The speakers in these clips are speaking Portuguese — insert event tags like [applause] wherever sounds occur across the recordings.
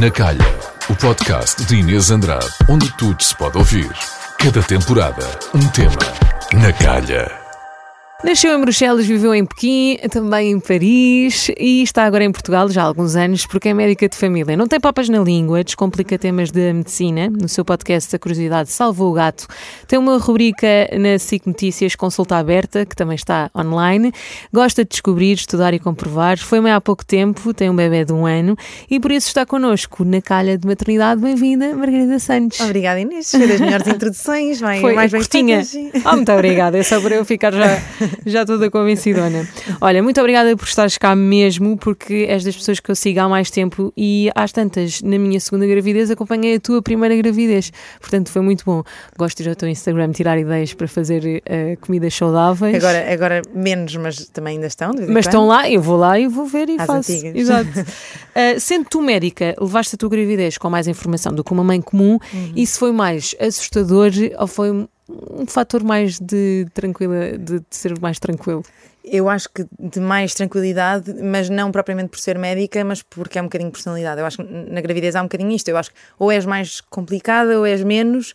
Na Calha, o podcast de Inês Andrade, onde tudo se pode ouvir. Cada temporada, um tema. Na Calha. Nasceu em Bruxelas, viveu em Pequim, também em Paris e está agora em Portugal já há alguns anos porque é médica de família. Não tem papas na língua, descomplica temas da medicina. No seu podcast A Curiosidade Salvou o Gato. Tem uma rubrica na SIC Notícias Consulta Aberta, que também está online. Gosta de descobrir, estudar e comprovar. Foi mãe há pouco tempo, tem um bebê de um ano e por isso está connosco na calha de maternidade. Bem-vinda, Margarida Santos. Obrigada, Inês. Foi das melhores introduções. Vai, Foi mais bem curtinha. Oh, muito obrigada. É só para eu ficar já, já toda convencidona. Olha, muito obrigada por estares cá mesmo, porque és das pessoas que eu sigo há mais tempo e às tantas, na minha segunda gravidez, acompanhei a tua primeira gravidez. Portanto, foi muito bom. Gosto de ir ao teu Instagram tirar ideias para fazer eh, comidas saudáveis. Agora, agora menos, mas também ainda estão. Mas estão lá, eu vou lá e vou ver e Às faço. antigas. Exato. [laughs] Uh, sendo tu médica, levaste a tua gravidez com mais informação do que uma mãe comum, Uhum. isso foi mais assustador ou foi um, fator mais de tranquila, de, de ser mais tranquilo? Eu acho que de mais tranquilidade, mas não propriamente por ser médica, mas porque é um bocadinho de personalidade. Eu acho que na gravidez há um bocadinho isto. Eu acho que ou és mais complicada ou és menos.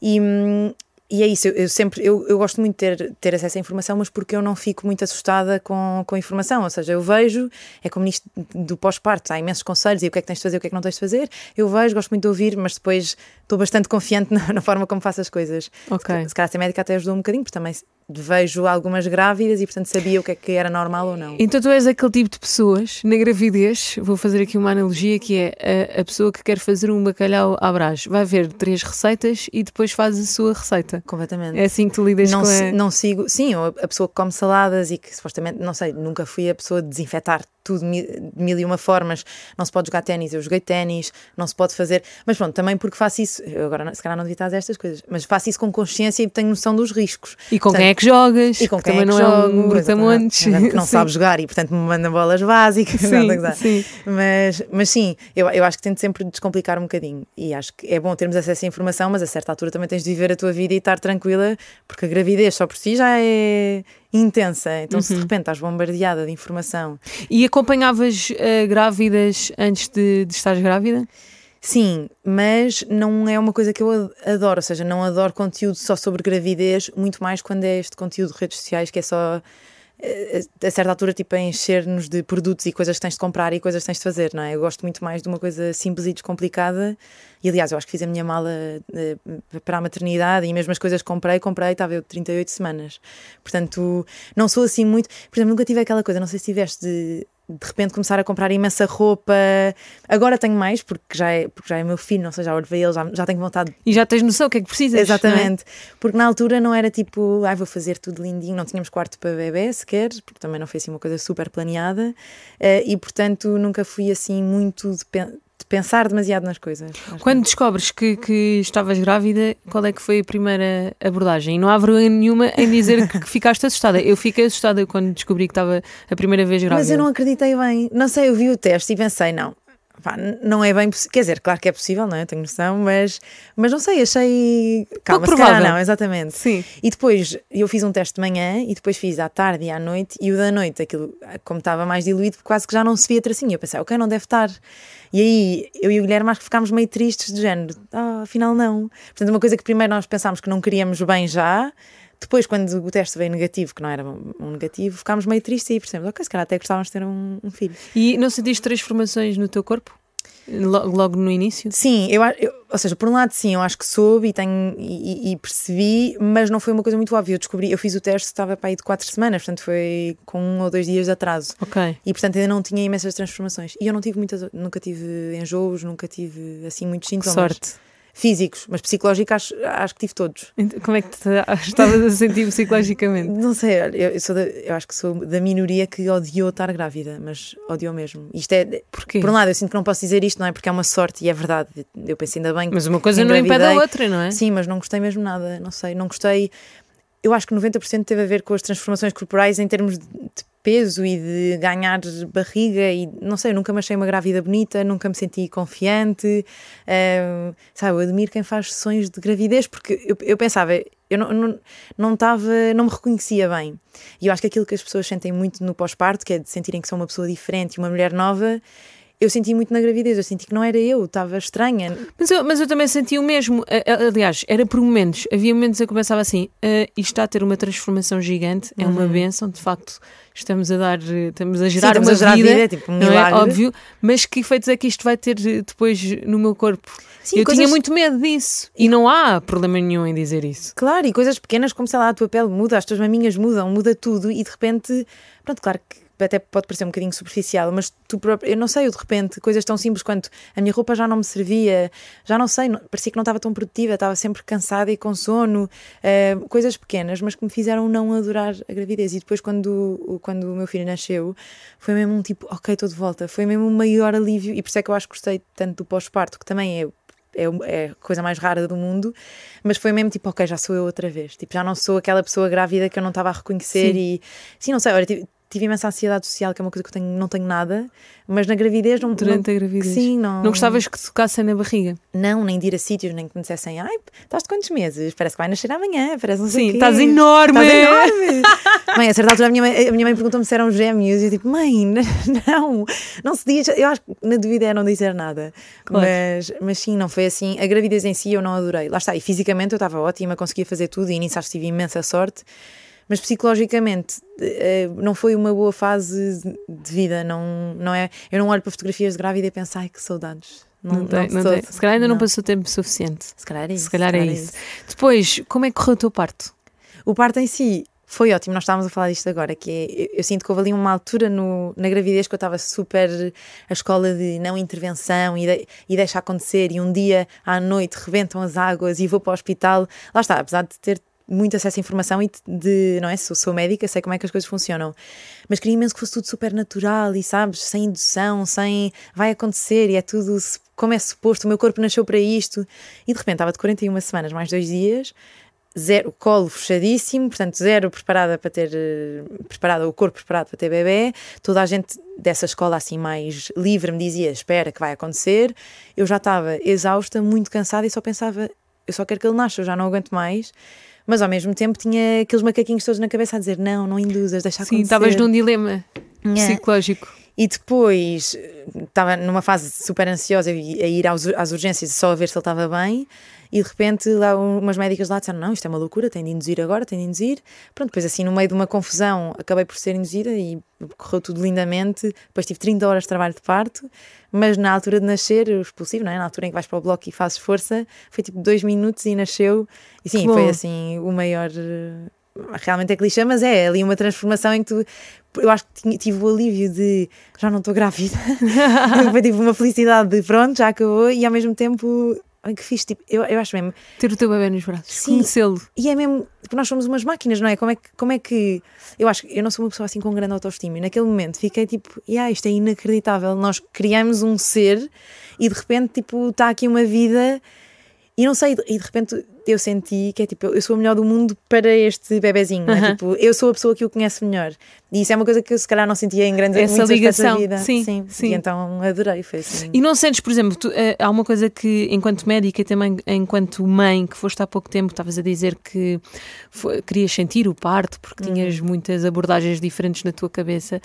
E, hum, e é isso, eu, eu sempre eu, eu gosto muito de ter, ter acesso à informação, mas porque eu não fico muito assustada com, com a informação. Ou seja, eu vejo, é como nisto do pós-parto, há imensos conselhos e o que é que tens de fazer, o que é que não tens de fazer. Eu vejo, gosto muito de ouvir, mas depois estou bastante confiante [laughs] na, na forma como faço as coisas. Ok. Se calhar ser médica até ajudou um bocadinho, porque também vejo algumas grávidas e, portanto, sabia o que é que era normal ou não. Então tu és aquele tipo de pessoas, na gravidez, vou fazer aqui uma analogia que é a, a pessoa que quer fazer um bacalhau à brás, vai ver três receitas e depois faz a sua receita. Completamente. É assim que tu lidas não, com se- a... não sigo, sim, a pessoa que come saladas e que supostamente, não sei, nunca fui a pessoa de desinfetar tudo de mi- de mil e uma formas. Não se pode jogar ténis, eu joguei ténis, não se pode fazer. Mas pronto, também porque faço isso, eu agora se calhar não devia estar estas coisas, mas faço isso com consciência e tenho noção dos riscos. E com quem Portanto, é que jogas? E com que quem também é que não é jogo, um brutamontes. que não [laughs] Sim. sabe jogar e portanto me manda bolas básicas. [laughs] Sim, Não, sim. Mas, mas sim, eu, eu acho que tento sempre descomplicar um bocadinho e acho que é bom termos acesso à informação, mas a certa altura também tens de viver a tua vida e estar tranquila, porque a gravidez só por si já é intensa. Então, Uhum. se de repente estás bombardeada de informação, E acompanhavas eh, grávidas antes de, de estares grávida? sim, mas não é uma coisa que eu ad- adoro, ou seja, não adoro conteúdo só sobre gravidez, muito mais quando é este conteúdo de redes sociais que é só. A certa altura, tipo, a encher-nos de produtos e coisas que tens de comprar e coisas que tens de fazer, não é? Eu gosto muito mais de uma coisa simples e descomplicada. E aliás, eu acho que fiz a minha mala eh, para a maternidade e mesmo as coisas que comprei, comprei, estava eu de 38 semanas. Portanto, não sou assim muito. Por exemplo, nunca tive aquela coisa, não sei se tiveste de de repente começar a comprar imensa roupa. Agora tenho mais, porque já é, porque já é meu filho, não sei, já olho para ele, já, já tenho vontade E já tens noção o que é que precisas. Exatamente. Porque na altura não era tipo, ai, vou fazer tudo lindinho, não tínhamos quarto para bebê sequer, porque também não foi assim uma coisa super planeada, eh, e portanto nunca fui assim muito de, pen- de pensar demasiado nas coisas. não é? Quando descobres que, que estavas grávida, qual é que foi a primeira abordagem? E não há vergonha nenhuma em dizer que, que ficaste assustada. Eu fiquei assustada quando descobri que estava a primeira vez grávida. Mas eu não acreditei bem. Não sei, eu vi o teste e pensei, não. pá, não é bem possível. Quer dizer, claro que é possível, não é? Eu tenho noção, mas, mas não sei, achei. Calma, calhar provável. não, exatamente. Sim. E depois eu fiz um teste de manhã e depois fiz à tarde e à noite, e o da noite, aquilo, como estava mais diluído, quase que já não se via tracinho. Eu pensei, ok, não deve estar. E aí eu e o Guilherme acho que ficámos meio tristes, de género, ah, afinal não. Portanto, uma coisa que primeiro nós pensámos que não queríamos bem já. Depois, quando o teste veio negativo, que não era um negativo, ficámos meio tristes e percebemos, ok, se calhar até gostávamos de ter um, um filho. E não sentiste transformações no teu corpo? Logo, logo no início? Sim, eu, eu- ou seja, por um lado sim, eu acho que soube e, tenho, e, e- percebi, mas não foi uma coisa muito óbvia. Eu descobri, eu fiz o teste, estava para aí de quatro semanas, portanto foi com um ou dois dias de atraso. Ok. E portanto ainda não tinha imensas transformações. E eu não tive muitas, nunca tive enjoos, nunca tive assim muitos Que sintomas. sorte. Físicos, mas psicológicos acho, acho que tive todos. Como é que te [laughs] estavas a sentir psicologicamente? Não sei, eu, eu sou da- eu acho que sou da minoria que odiou estar grávida, mas odiou mesmo. Isto é, Porquê? por um lado, eu sinto que não posso dizer isto, não é? Porque é uma sorte e é verdade. Eu pensei ainda bem que Mas uma coisa não impede a outra, não é? Sim, mas não gostei mesmo nada, não sei, não gostei. Eu acho que 90% teve a ver com as transformações corporais em termos de peso e de ganhar barriga e não sei, nunca me achei uma grávida bonita, nunca me senti confiante. Ahm, sabe, eu admiro quem faz sessões de gravidez porque eu, eu pensava, eu não, não, não, não me reconhecia bem. E eu acho que aquilo que as pessoas sentem muito no pós-parto, que é de sentirem que são uma pessoa diferente e uma mulher nova, eu senti muito na gravidez, eu senti que não era eu, estava estranha. Mas eu, mas eu também senti o mesmo. Aliás, era por momentos. Havia momentos em que eu pensava assim: uh, isto está a ter uma transformação gigante, é uma uhum. benção, de facto. Estamos a dar, estamos a gerar Sim, uma a gerar vida, vida tipo, um não é óbvio, mas que efeitos é que isto vai ter depois no meu corpo? Sim, eu coisas... tinha muito medo disso e não há problema nenhum em dizer isso. Claro, e coisas pequenas como sei lá, a tua pele muda, as tuas maminhas mudam, muda tudo e de repente, pronto, claro que até pode parecer um bocadinho superficial, mas tu próprio, eu não sei, eu de repente, coisas tão simples quanto a minha roupa já não me servia, já não sei, parecia que não estava tão produtiva, estava sempre cansada e com sono, uh, coisas pequenas, mas que me fizeram não adorar a gravidez. E depois, quando, quando o meu filho nasceu, foi mesmo um tipo, ok, estou de volta, foi mesmo o um maior alívio, e por isso é que eu acho que gostei tanto do pós-parto, que também é é, é, a coisa mais rara do mundo, mas foi mesmo tipo, ok, já sou eu outra vez, tipo, já não sou aquela pessoa grávida que eu não estava a reconhecer sim. e, sim, não sei, olha, tive imensa ansiedade social, que é uma coisa que eu tenho, não tenho nada, mas na gravidez não. Durante não, a gravidez? Sim, não. Não gostavas que tocassem na barriga? Não, nem de ir a sítios, nem que me dissessem, ai, estás de quantos meses? Parece que vai nascer amanhã, parece não sei Sim, estás enorme! Estás enorme! [laughs] mãe, a certa altura a minha mãe, mãe perguntou-me se eram gêmeos e eu tipo, mãe, [laughs] não, não se diz, eu acho que na dúvida é não dizer nada. Claro. Mas, mas sim, não foi assim. A gravidez em si eu não adorei. Lá está, e fisicamente eu estava ótima, conseguia fazer tudo e nisso acho que tive imensa sorte mas psicologicamente eh, não foi uma boa fase de vida. Não, não é, eu não olho para fotografias de grávida e penso, ai que saudades. Não, não, tem, não tem. Se calhar ainda não. não passou tempo suficiente. Se calhar é isso. Se calhar, é, é isso. Depois, como é que correu o teu parto? O parto em si foi ótimo, nós estávamos a falar disto agora, que é, eu, eu, sinto que houve ali uma altura no, na gravidez que eu estava super a escola de não intervenção e, de, e deixa acontecer, e um dia à noite rebentam as águas e vou para o hospital. Lá está, apesar de ter muito acesso à informação e de, não é? Sou, sou médica, sei como é que as coisas funcionam. Mas queria imenso que fosse tudo super natural e, sabes, sem indução, sem vai acontecer e é tudo como é suposto, o meu corpo nasceu para isto. E de repente estava de 41 semanas, mais dois dias, zero, colo fechadíssimo, portanto, zero preparada para ter, preparada, o corpo preparado para ter bebê. Toda a gente dessa escola assim mais livre me dizia: espera que vai acontecer. Eu já estava exausta, muito cansada e só pensava: eu só quero que ele nasça, eu já não aguento mais mas ao mesmo tempo tinha aqueles macaquinhos todos na cabeça a dizer não, não induzas, deixa acontecer. Sim, estavas num dilema yeah. psicológico. E depois estava numa fase super ansiosa a ir às urgências só a ver se ele estava bem e de repente lá umas médicas lá disseram não, isto é uma loucura, tem de induzir agora, tem de induzir. Pronto, depois assim no meio de uma confusão acabei por ser induzida e correu tudo lindamente. Depois tive 30 horas de trabalho de parto, mas na altura de nascer, o expulsivo, não é? Na altura em que vais para o bloco e fazes força, foi tipo dois minutos e nasceu. E sim, foi assim o maior realmente é clichê, mas é ali uma transformação em que tu. Eu acho que tive o alívio de já não estou grávida. [laughs] Foi tipo uma felicidade de pronto, já acabou, e ao mesmo tempo. Ai, que fiz, tipo, eu, eu acho mesmo. Ter o teu bebê nos braços, conhecê-lo. E é mesmo, nós somos umas máquinas, não é? Como é que. Como é que eu acho que eu não sou uma pessoa assim com grande autoestima, e naquele momento fiquei tipo, yeah, isto é inacreditável. Nós criamos um ser e de repente, tipo, está aqui uma vida. E não sei, e de repente eu senti que é tipo, eu sou a melhor do mundo para este bebezinho. Uh -huh. é? tipo, eu sou a pessoa que o conhece melhor. E isso é uma coisa que eu se calhar não sentia em grandes Essa ligação. vida. Sim, sim, sim. E então adorei. Foi assim. E não sentes, por exemplo, tu, uh, há uma coisa que, enquanto médica e também enquanto mãe, que foste há pouco tempo, estavas a dizer que foi, querias sentir o parto porque uhum. tinhas muitas abordagens diferentes na tua cabeça,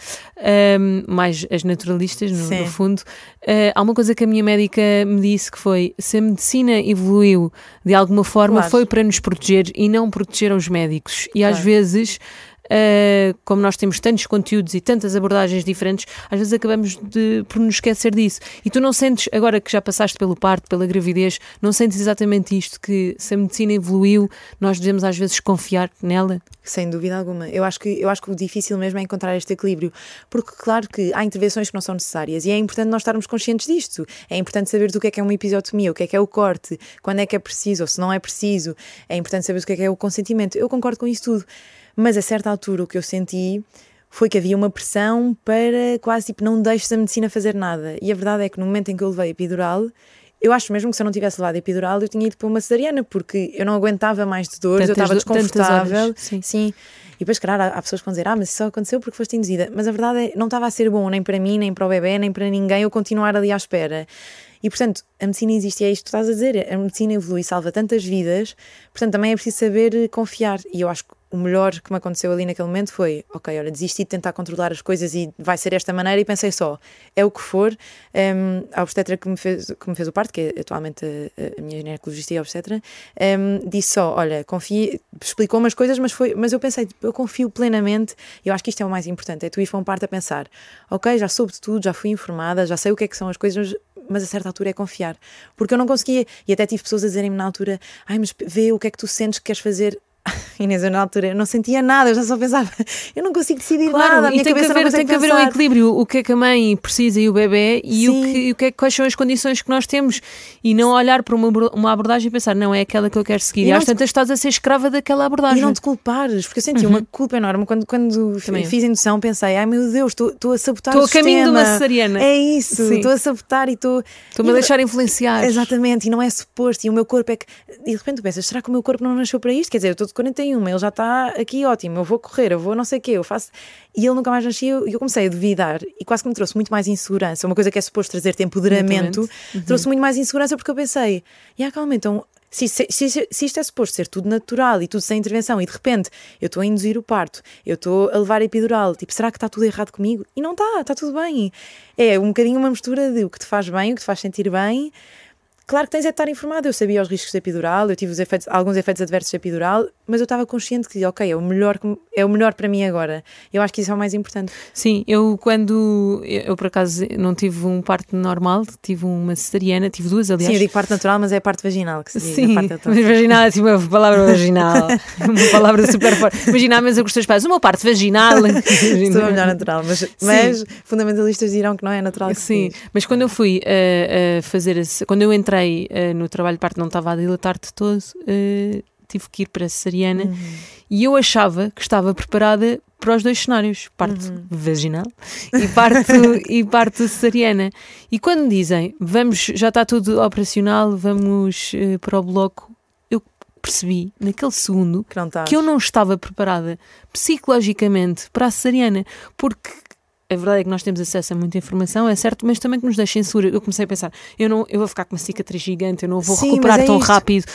um, mais as naturalistas, no, no fundo. Uh, há uma coisa que a minha médica me disse que foi: se a medicina evoluiu de alguma forma, claro. foi para nos proteger e não proteger os médicos. E claro. às vezes Uh, como nós temos tantos conteúdos e tantas abordagens diferentes, às vezes acabamos de, por nos esquecer disso. E tu não sentes, agora que já passaste pelo parto, pela gravidez, não sentes exatamente isto, que se a medicina evoluiu, nós devemos às vezes confiar nela? Sem dúvida alguma. Eu acho que, eu acho que o difícil mesmo é encontrar este equilíbrio, porque claro que há intervenções que não são necessárias e é importante nós estarmos conscientes disto. É importante saber do que é que é uma episiotomia, o que é que é o corte, quando é que é preciso ou se não é preciso. É importante saber o que é que é o consentimento. Eu concordo com isso tudo. Mas a certa altura o que eu senti foi que havia uma pressão para quase tipo não deixes a medicina fazer nada. E a verdade é que no momento em que eu levei epidural, eu acho mesmo que se eu não tivesse levado epidural eu tinha ido para uma cesariana porque eu não aguentava mais de dores, tantas, eu estava desconfortável. Sim. sim. E depois, claro, há, pessoas que vão dizer: Ah, mas isso só aconteceu porque foste induzida. Mas a verdade é não estava a ser bom nem para mim, nem para o bebê, nem para ninguém eu continuar ali à espera. E portanto, a medicina existe e é isto que tu estás a dizer. A medicina evolui e salva tantas vidas, portanto, também é preciso saber confiar. E eu acho que o melhor que me aconteceu ali naquele momento foi: ok, olha, desisti de tentar controlar as coisas e vai ser desta maneira. E pensei só: é o que for. Um, a obstetra que me, fez, que me fez o parto, que é atualmente a, a minha ginecologista e obstetra, um, disse só: olha, confie, explicou umas coisas, mas, foi, mas eu pensei, tipo, eu confio plenamente. Eu acho que isto é o mais importante: é tu ir para um parto a pensar, ok, já soube de tudo, já fui informada, já sei o que é que são as coisas, mas a certa altura é confiar. Porque eu não conseguia, e até tive pessoas a dizerem-me na altura: ai, mas vê o que é que tu sentes que queres fazer [laughs] Inês, eu na altura eu não sentia nada, eu já só pensava, [laughs] eu não consigo decidir claro, nada, a minha tem que haver, tem que haver um equilíbrio, o que é que a mãe precisa e o bebê e, o que, o que é, quais são as condições que nós temos e não olhar para uma, uma abordagem e pensar, não é aquela que eu quero seguir. E, e às tantas estás a ser escrava daquela abordagem. E não te culpares, porque eu senti uhum. uma culpa enorme quando, quando fiz indução, pensei, ai meu Deus, estou a sabotar Estou a caminho de uma cesariana. É isso, estou a sabotar e estou. Estou-me a deixar influenciar. Exatamente, e não é suposto, e o meu corpo é que. E de repente tu pensas, será que o meu corpo não nasceu para isto? Quer dizer, eu estou de 41, ele já está aqui ótimo, eu vou correr, eu vou não sei o quê, eu faço. E ele nunca mais nascia e eu comecei a duvidar e quase que me trouxe muito mais insegurança. Uma coisa que é suposto trazer-te empoderamento, uhum. trouxe muito mais insegurança porque eu pensei, e yeah, calma, então se, se, se, se, isto é suposto ser tudo natural e tudo sem intervenção e de repente eu estou a induzir o parto, eu estou a levar a epidural, tipo, será que está tudo errado comigo? E não está, está tudo bem. É um bocadinho uma mistura de o que te faz bem, o que te faz sentir bem, Claro que tens é de estar informado. Eu sabia os riscos da epidural, eu tive efeitos, alguns efeitos adversos da epidural, mas eu estava consciente que, ok, é o, melhor, é o melhor para mim agora. Eu acho que isso é o mais importante. Sim, eu quando. Eu por acaso não tive um parto normal, tive uma cesariana, tive duas, aliás. Sim, eu digo parto natural, mas é parte vaginal que se diz. Sim, parte mas vaginal é assim uma palavra vaginal. [laughs] uma palavra super forte. Imagina, mas eu gostei dos pais. Uma parte vaginal. Estou a melhor [laughs] natural, mas, mas fundamentalistas dirão que não é natural. Sim, mas quando eu fui uh, uh, fazer. Quando eu entrei uh, no trabalho de parto, não estava a dilatar-te todo, uh, tive que ir para a cesariana uhum. e eu achava que estava preparada para os dois cenários, parte uhum. vaginal e parte, [laughs] e parte cesariana. E quando dizem, vamos, já está tudo operacional, vamos uh, para o bloco, eu percebi naquele segundo que, que eu não estava preparada psicologicamente para a cesariana, porque a verdade é que nós temos acesso a muita informação, é certo, mas também que nos deixa insegura. Eu comecei a pensar, eu não eu vou ficar com uma cicatriz gigante, eu não vou Sim, recuperar é tão isto. rápido.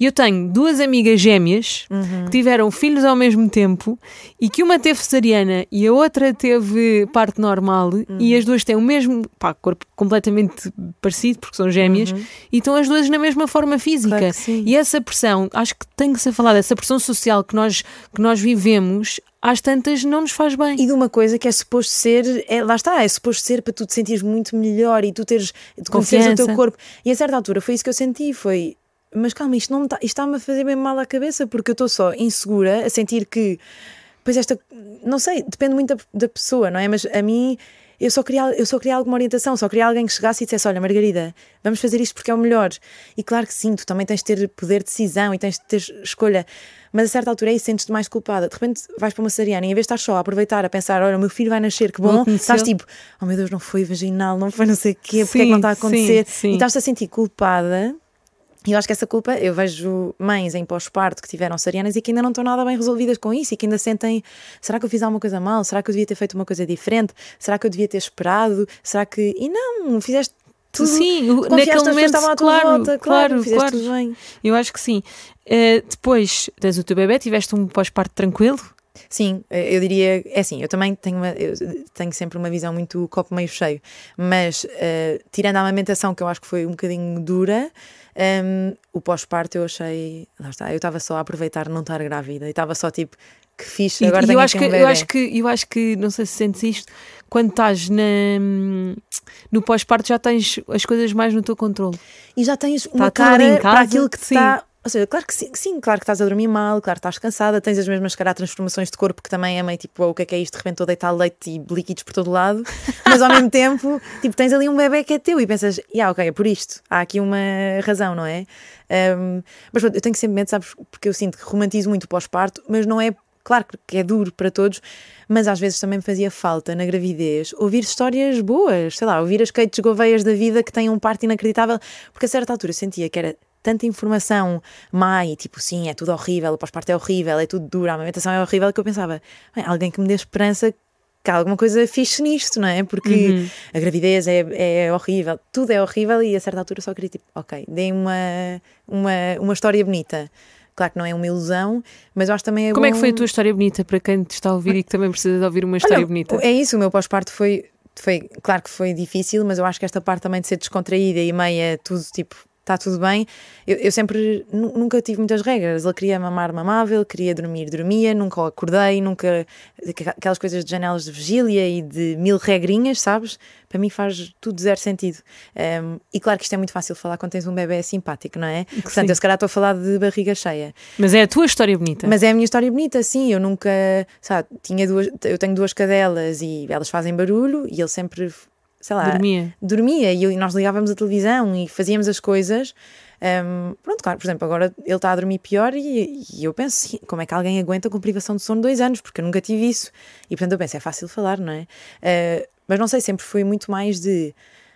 E eu tenho duas amigas gêmeas uhum. que tiveram filhos ao mesmo tempo e que uma teve cesariana e a outra teve parte normal uhum. e as duas têm o mesmo pá, corpo completamente parecido, porque são gêmeas, uhum. e estão as duas na mesma forma física. Claro e essa pressão, acho que tem que ser falada, essa pressão social que nós, que nós vivemos às tantas não nos faz bem. E de uma coisa que é suposto ser, é, lá está, é suposto ser para tu te sentires muito melhor e tu teres de confiança o teu corpo. E a certa altura foi isso que eu senti, foi mas calma, isto não está, está-me a fazer bem mal à cabeça porque eu estou só insegura a sentir que pois esta, não sei, depende muito da, da pessoa, não é? Mas a mim eu só, queria, eu só queria alguma orientação, só queria alguém que chegasse e dissesse: Olha, Margarida, vamos fazer isto porque é o melhor. E claro que sim, tu também tens de ter poder de decisão e tens de ter escolha, mas a certa altura aí sentes-te mais culpada. De repente vais para uma cesariana e em vez de estar só a aproveitar, a pensar: Olha, o meu filho vai nascer, que bom, estás tipo: Oh meu Deus, não foi vaginal, não foi não sei o quê, porque sim, é que não está a acontecer? Sim, sim. E estás-te a sentir culpada e eu acho que essa culpa, eu vejo mães em pós-parto que tiveram cesarianas e que ainda não estão nada bem resolvidas com isso e que ainda sentem: será que eu fiz alguma coisa mal? Será que eu devia ter feito uma coisa diferente? Será que eu devia ter esperado? Será que. E não, fizeste tudo. Sim, naquele momento, claro, volta, claro, claro, claro. Tudo bem. Eu acho que sim. Uh, depois tens o teu bebê, tiveste um pós-parto tranquilo? Sim, eh, eu diria, é assim, eu também tenho, uma, eu tenho sempre uma visão muito copo meio cheio, mas uh, tirando a amamentação, que eu acho que foi um bocadinho dura, um, o pós-parto eu achei. Lá está, eu estava só a aproveitar não estar grávida e estava só tipo. Que fixe, agora e, eu acho que, um eu acho que Eu acho que, não sei se sentes isto, quando estás na, no pós-parto já tens as coisas mais no teu controle. E já tens uma tá cara para aquilo que te está ou seja, claro que sim, sim, claro que estás a dormir mal, claro que estás cansada, tens as mesmas cara, transformações de corpo que também é meio tipo, oh, o que é que é isto? De repente estou a deitar leite e líquidos por todo lado, [laughs] mas ao mesmo tempo, tipo, tens ali um bebê que é teu e pensas, yeah, ok, é por isto, há aqui uma razão, não é? Um, mas pronto, eu tenho sempre medo, sabes, porque eu sinto que romantizo muito o pós-parto, mas não é claro que é duro para todos, mas às vezes também me fazia falta na gravidez ouvir histórias boas, sei lá, ouvir as Kates Gouveias da vida que têm um parto inacreditável, porque a certa altura eu sentia que era tanta informação má e tipo, sim, é tudo horrível, o pós-parto é horrível, é tudo duro, a amamentação é horrível, que eu pensava, alguém que me dê esperança que há alguma coisa fixe nisto, não é? Porque uhum. a gravidez é, é horrível, tudo é horrível e a certa altura só queria tipo, ok, dei uma, uma, uma história bonita. Claro que não é uma ilusão, mas eu acho também é Como bom... é que foi a tua história bonita para quem te está a ouvir e que também precisa de ouvir uma história Olha, bonita? É isso, o meu pós-parto foi, foi, claro que foi difícil, mas eu acho que esta parte também de ser descontraída e meia, tudo tipo, está tudo bem. Eu, eu sempre, nu- nunca tive muitas regras. Ele queria mamar, mamava, ele queria dormir, dormia, nunca o acordei, nunca. Aquelas coisas de janelas de vigília e de mil regrinhas, sabes? Para mim faz tudo zero sentido. Um, e claro que isto é muito fácil falar quando tens um bebê simpático, não é? Portanto, sim. eu se calhar estou a falar de barriga cheia. Mas é a tua história bonita. Mas é a minha história bonita, sim. Eu nunca, sabe, tinha duas, eu tenho duas cadelas e elas fazem barulho e ele sempre, sei lá, Dormia. dormia e nós ligávamos a televisão e fazíamos as coisas. Hum, pronto, claro, por exemplo, agora ele está a dormir pior e, e eu penso, como é que alguém aguenta com privação de sono dois anos? Porque eu nunca tive isso. E portanto eu penso, é fácil falar, não é? Uh, mas não sei, sempre foi muito mais de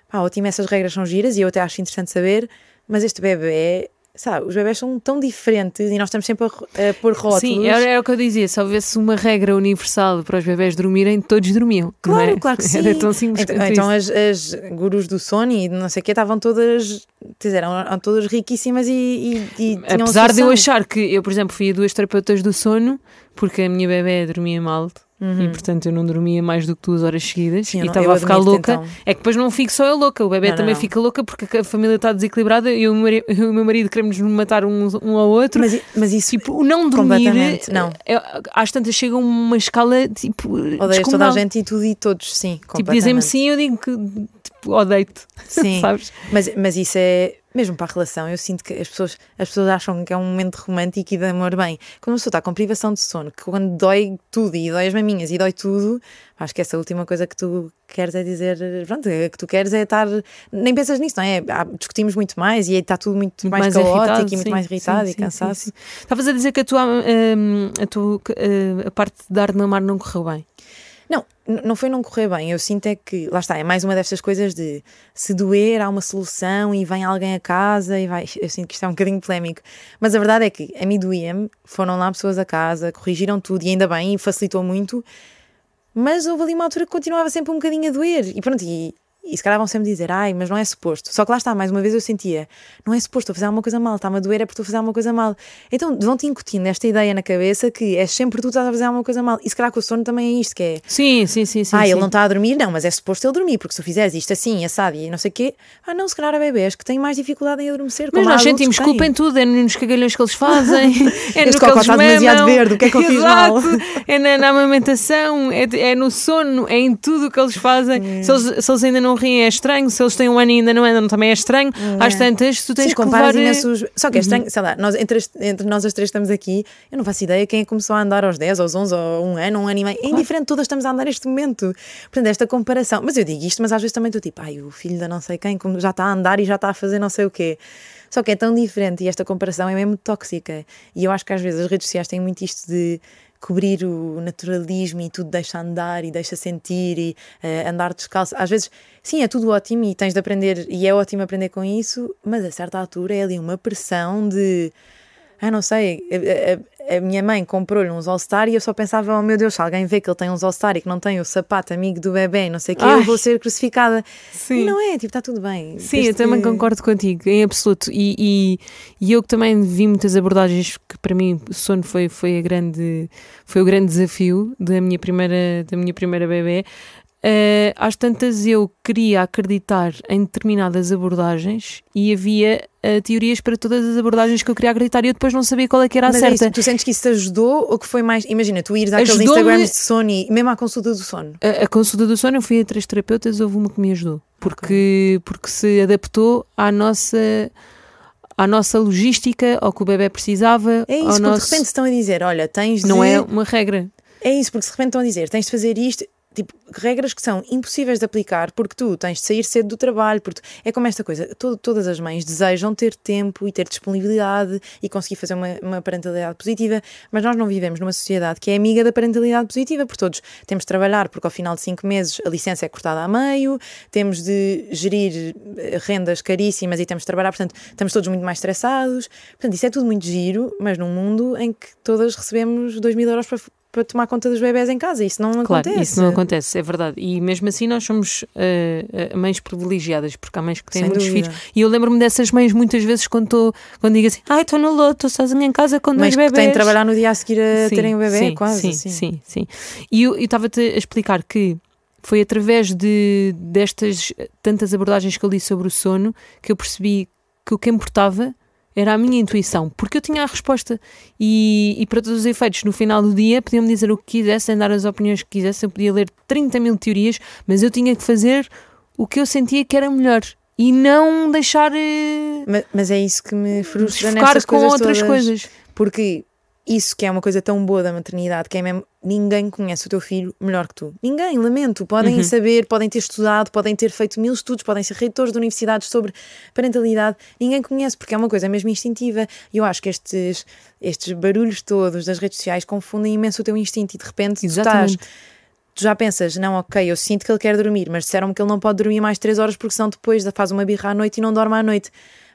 pá, ótimo, essas regras são giras e eu até acho interessante saber, mas este bebê, sabe, os bebés são tão diferentes e nós estamos sempre a, a pôr rótulos. Sim, era, era o que eu dizia. Se houvesse uma regra universal para os bebés dormirem, todos dormiam. Claro, é? claro que [laughs] sim. Era tão simples então, então as, as gurus do sono e não sei o quê estavam todas, dizer, eram, eram todas riquíssimas e, e, e Apesar de eu achar que eu, por exemplo, fui a duas terapeutas do sono porque a minha bebé dormia mal e portanto eu não dormia mais do que duas horas seguidas Uhum. Sim, e estava a ficar louca. então. É que depois não fico só eu louca, o bebê Não, também não. fica louca porque a família está desequilibrada e eu e o meu marido queremos matar uns, um ao outro. Mas, mas isso, Tipo, o não dormir, não. é- às tantas chega uma escala tipo. odeias toda a gente e tudo e todos, sim. Tipo, dizem-me sim, eu digo que tipo, odeio-te. Sim. [laughs] Sabes? Mas, mas isso é, mesmo para a relação, eu sinto que as pessoas, as pessoas acham que é um momento romântico e de amor bem. Quando uma pessoa está com privação de sono, que quando dói tudo e dói as maminhas e dói tudo, acho que essa última coisa que tu queres é dizer, pronto, é que tu queres é estar, nem pensas nisso, não é? Há- discutimos muito mais e aí está tudo muito, Muito mais, caótico e muito sim, mais irritado sim, e cansado. sim. Estavas a dizer que a tua, hum, a, tua eh, a parte de dar de mamar não correu bem. Não, foi não correr bem. Eu sinto é que, lá está, é mais uma destas coisas de se doer, há uma solução e vem alguém a casa e vai. [laughs] Eu sinto que isto é um bocadinho polémico. Mas a verdade é que a mim doía-me, foram lá pessoas a casa, corrigiram tudo e ainda bem, e facilitou muito. Mas houve ali uma altura que continuava sempre um bocadinho a doer. E pronto, e, e se calhar vão sempre dizer, ai, mas não é suposto. Só que lá está, mais uma vez eu sentia, não é suposto, estou a fazer alguma coisa mal, está-me a doer, é porque estou a fazer alguma coisa mal. Então vão-te incutindo esta ideia na cabeça que é sempre tu que estás a fazer alguma coisa mal. E se calhar com o sono também é isto, que é Sim, sim, sim. sim ah, sim. ele não está a dormir, não, mas é suposto ele dormir, porque se tu fizeres isto assim, assado e não sei o quê, ah, não, se calhar há bebês que têm mais dificuldade em adormecer. Mas nós sentimos culpa em tudo, é nos cagalhões que eles fazem, [laughs] é no Este que eles está demasiado verde, o que é que eu fiz mal? É na, na amamentação, é, é no sono, é em tudo o que eles fazem. Hum. Se, eles, se eles ainda não riem é estranho, se eles têm um ano e ainda não andam também é estranho. Às tantas, tu tens Sim, que levar... imensos. Só que é estranho, sei lá, nós, entre, as- entre nós as três estamos aqui, eu não faço ideia quem é começou a andar aos 10, aos 11, ou um ano, um ano e meio. É indiferente, todas estamos a andar neste momento. Portanto, esta comparação. Mas eu digo isto, mas às vezes também estou tipo, ai, o filho da não sei quem como já está a andar e já está a fazer não sei o quê. Só que é tão diferente e esta comparação é mesmo tóxica. E eu acho que às vezes as redes sociais têm muito isto de cobrir o naturalismo e tudo deixa andar e deixa sentir e eh, andar descalço. Às vezes, sim, é tudo ótimo e tens de aprender, e é ótimo aprender com isso, mas a certa altura é ali uma pressão de. Ah, não sei, a, a- a minha mãe comprou-lhe uns All-Star e eu só pensava, oh meu Deus, se alguém vê que ele tem uns All-Star e que não tem o sapato amigo do bebê, não sei o quê, Ai. eu vou ser crucificada. Sim. E não é, tipo, está tudo bem. Sim, Desde eu também que- concordo contigo, em absoluto. E, e, e eu que também vi muitas abordagens que para mim o sono foi, foi, a grande, foi o grande desafio da minha primeira, da minha primeira bebê. Eh, às tantas eu queria acreditar em determinadas abordagens e havia eh, teorias para todas as abordagens que eu queria acreditar e eu depois não sabia qual é que era a Mas é certa. isso, tu sentes que isso te ajudou ou que foi mais. Imagina, tu ires àqueles Instagrams de sono e mesmo à consulta do sono. A, a consulta do sono, eu fui a três terapeutas, houve uma que me ajudou, porque, porque se adaptou à nossa, à nossa logística, ao que o bebê precisava. É ao isso, porque nosso... de repente estão a dizer: olha, tens de. Não é uma regra. É isso, porque de repente estão a dizer: tens de fazer isto. Tipo, regras que são impossíveis de aplicar porque tu tens de sair cedo do trabalho. Porque tu- é como esta coisa: todo- todas as mães desejam ter tempo e ter disponibilidade e conseguir fazer uma, uma parentalidade positiva, mas nós não vivemos numa sociedade que é amiga da parentalidade positiva, porque todos temos de trabalhar, porque ao final de cinco meses a licença é cortada a meio, temos de gerir eh, rendas caríssimas e temos de trabalhar, portanto, estamos todos muito mais estressados. Portanto, isso é tudo muito giro, mas num mundo em que todas recebemos 2 mil euros para, para tomar conta dos bebés em casa. Isso não Claro, acontece. isso não acontece, é verdade. E mesmo assim nós somos uh, mães privilegiadas, porque há mães que têm Sem muitos dúvida. filhos. E eu lembro-me dessas mães muitas vezes quando, tô, quando digo assim, ai, estou no loto, estou sozinha em casa com dois Mas bebés. têm de trabalhar no dia a seguir a Sim, terem o bebê, sim, quase. Sim, assim. sim, sim. E eu eu estava-te a explicar que foi através de, destas tantas abordagens que eu li sobre o sono que eu percebi que o que importava era a minha intuição, porque eu tinha a resposta e, e para todos os efeitos, no final do dia, podiam-me dizer o que quisessem, dar as opiniões que quisessem, eu podia ler 30 mil teorias, mas eu tinha que fazer o que eu sentia que era melhor e não deixar eh, Mas, mas é isso que me frustra nestas com coisas outras todas. coisas. Porque isso que é uma coisa tão boa da maternidade, que é mesmo, ninguém conhece o teu filho melhor que tu. Ninguém, lamento. Podem Uhum. saber, podem ter estudado, podem ter feito mil estudos, podem ser reitores de universidades sobre parentalidade. Ninguém conhece, porque é uma coisa mesmo instintiva. E eu acho que estes, estes barulhos todos das redes sociais confundem imenso o teu instinto e de repente tu estás Exatamente. tu já pensas, não, ok, eu sinto que ele quer dormir, mas disseram-me que ele não pode dormir mais 3 horas porque senão depois faz uma birra à noite e não dorme à noite.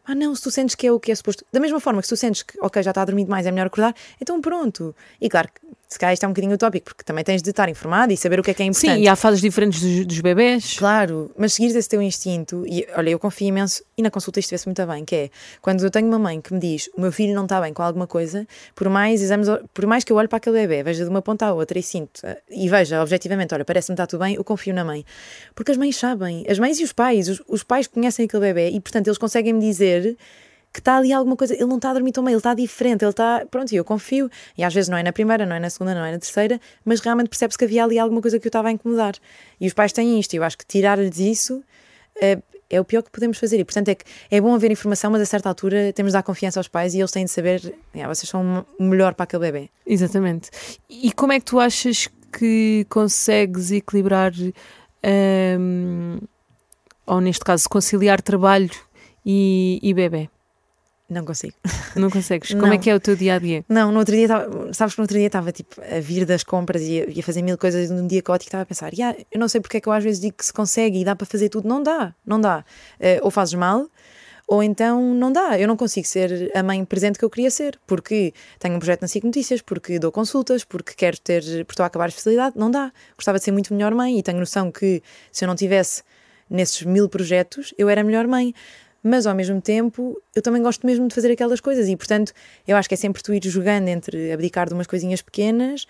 Ah, não, se tu sentes que é o que é suposto. Da mesma forma que se tu sentes que, ok, já está a dormir demais, é melhor acordar, então pronto. E claro, se calhar isto é um bocadinho utópico, porque também tens de estar informado e saber o que é que é importante. Sim, e há fases diferentes dos, dos bebés. Claro, mas seguires esse teu instinto, e olha, eu confio imenso, e na consulta isto vê-se muito bem, que é quando eu tenho uma mãe que me diz o meu filho não está bem com alguma coisa, por mais exames, por mais que eu olhe para aquele bebê, veja de uma ponta à outra e sinto, eh, e veja objetivamente, olha, parece-me está tudo bem, eu confio na mãe. Porque as mães sabem, as mães e os pais, os, os pais conhecem aquele bebê e, portanto, eles conseguem me dizer que está ali alguma coisa, ele não está a dormir tão bem, ele está diferente, ele está, pronto, eu confio, e às vezes não é na primeira, não é na segunda, não é na terceira, mas realmente percebe-se que havia ali alguma coisa que eu estava a incomodar. E os pais têm isto, e eu acho que tirar-lhes isso é, é o pior que podemos fazer, e portanto é que é bom haver informação, mas a certa altura temos de dar confiança aos pais e eles têm de saber, "Ah, vocês são o melhor para aquele bebê. Exatamente. E como é que tu achas que consegues equilibrar, hum, ou neste caso, conciliar trabalho e, e bebê? Não consigo. Não consegues? Como é Não. que é o teu dia a dia? Não, no outro dia, sabes que no outro dia estava tipo a vir das compras e a, e a fazer mil coisas num dia caótico, estava a pensar, "Ya, eu não sei porque é que eu às vezes digo que se consegue e dá para fazer tudo. Não dá, não dá. Eh, ou fazes mal, ou então não dá. Eu não consigo ser a mãe presente que eu queria ser, porque tenho um projeto na SIC Notícias, porque dou consultas, porque quero ter, porque estou a acabar a especialidade. Não dá. Gostava de ser muito melhor mãe e tenho noção que se eu não tivesse nesses mil projetos, eu era melhor mãe. Mas ao mesmo tempo, eu também gosto mesmo de fazer aquelas coisas e, portanto, eu acho que é sempre tu ir jogando entre abdicar de umas coisinhas pequenas,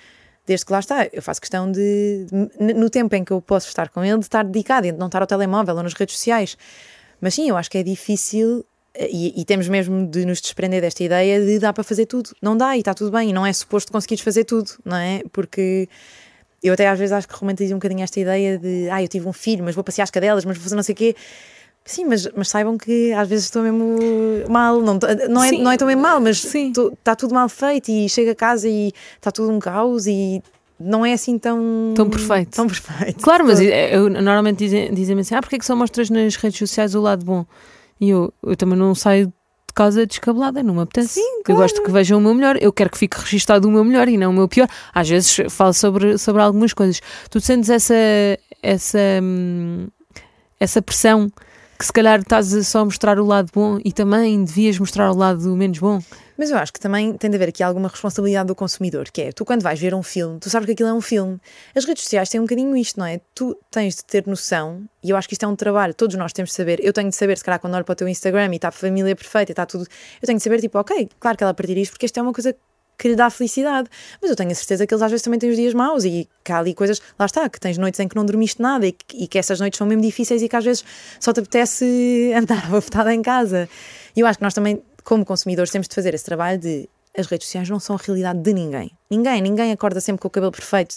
desde que lá está. Eu faço questão de, no tempo em que eu posso estar com ele, de estar dedicado e de não estar ao telemóvel ou nas redes sociais. Mas sim, eu acho que é difícil eh, e, e temos mesmo de nos desprender desta ideia de dá para fazer tudo. Não dá e está tudo bem, e não é suposto conseguires fazer tudo, não é? Porque eu até às vezes acho que romantizo um bocadinho esta ideia de ah, eu tive um filho, mas vou passear as cadelas, mas vou fazer não sei o quê. Sim, mas, mas saibam que às vezes estou mesmo mal, não, não, é, Sim. não é tão mesmo mal, mas está tudo mal feito e chego a casa e está tudo um caos e não é assim tão. Tão perfeito. Tão perfeito. Claro, mas Todo. eu, normalmente dizem- dizem-me assim: ah, porque é que só mostras nas redes sociais o lado bom? E eu, eu também não saio de casa descabelada, não me apetece. Sim, Eu claro. gosto que vejam o meu melhor, eu quero que fique registado o meu melhor e não o meu pior. Às vezes falo sobre, sobre algumas coisas. Tu sentes essa, essa, hum, essa pressão que se calhar estás a só mostrar o lado bom e também devias mostrar o lado menos bom? Mas eu acho que também tem de haver aqui alguma responsabilidade do consumidor, que é, tu quando vais ver um filme, tu sabes que aquilo é um filme. As redes sociais têm um bocadinho isto, não é? Tu tens de ter noção, e eu acho que isto é um trabalho, todos nós temos de saber, eu tenho de saber, se calhar quando olho para o teu Instagram e está a família perfeita e está tudo, eu tenho de saber, tipo, ok, claro que ela partilha isto, porque isto é uma coisa que lhe dá felicidade, mas eu tenho a certeza que eles às vezes também têm os dias maus e que há ali coisas, lá está, que tens noites em que não dormiste nada e que, e que essas noites são mesmo difíceis e que às vezes só te apetece [laughs] andar abafotada em casa. E eu acho que nós também, como consumidores, temos de fazer esse trabalho de as redes sociais não são a realidade de ninguém. Ninguém, ninguém acorda sempre com o cabelo perfeito.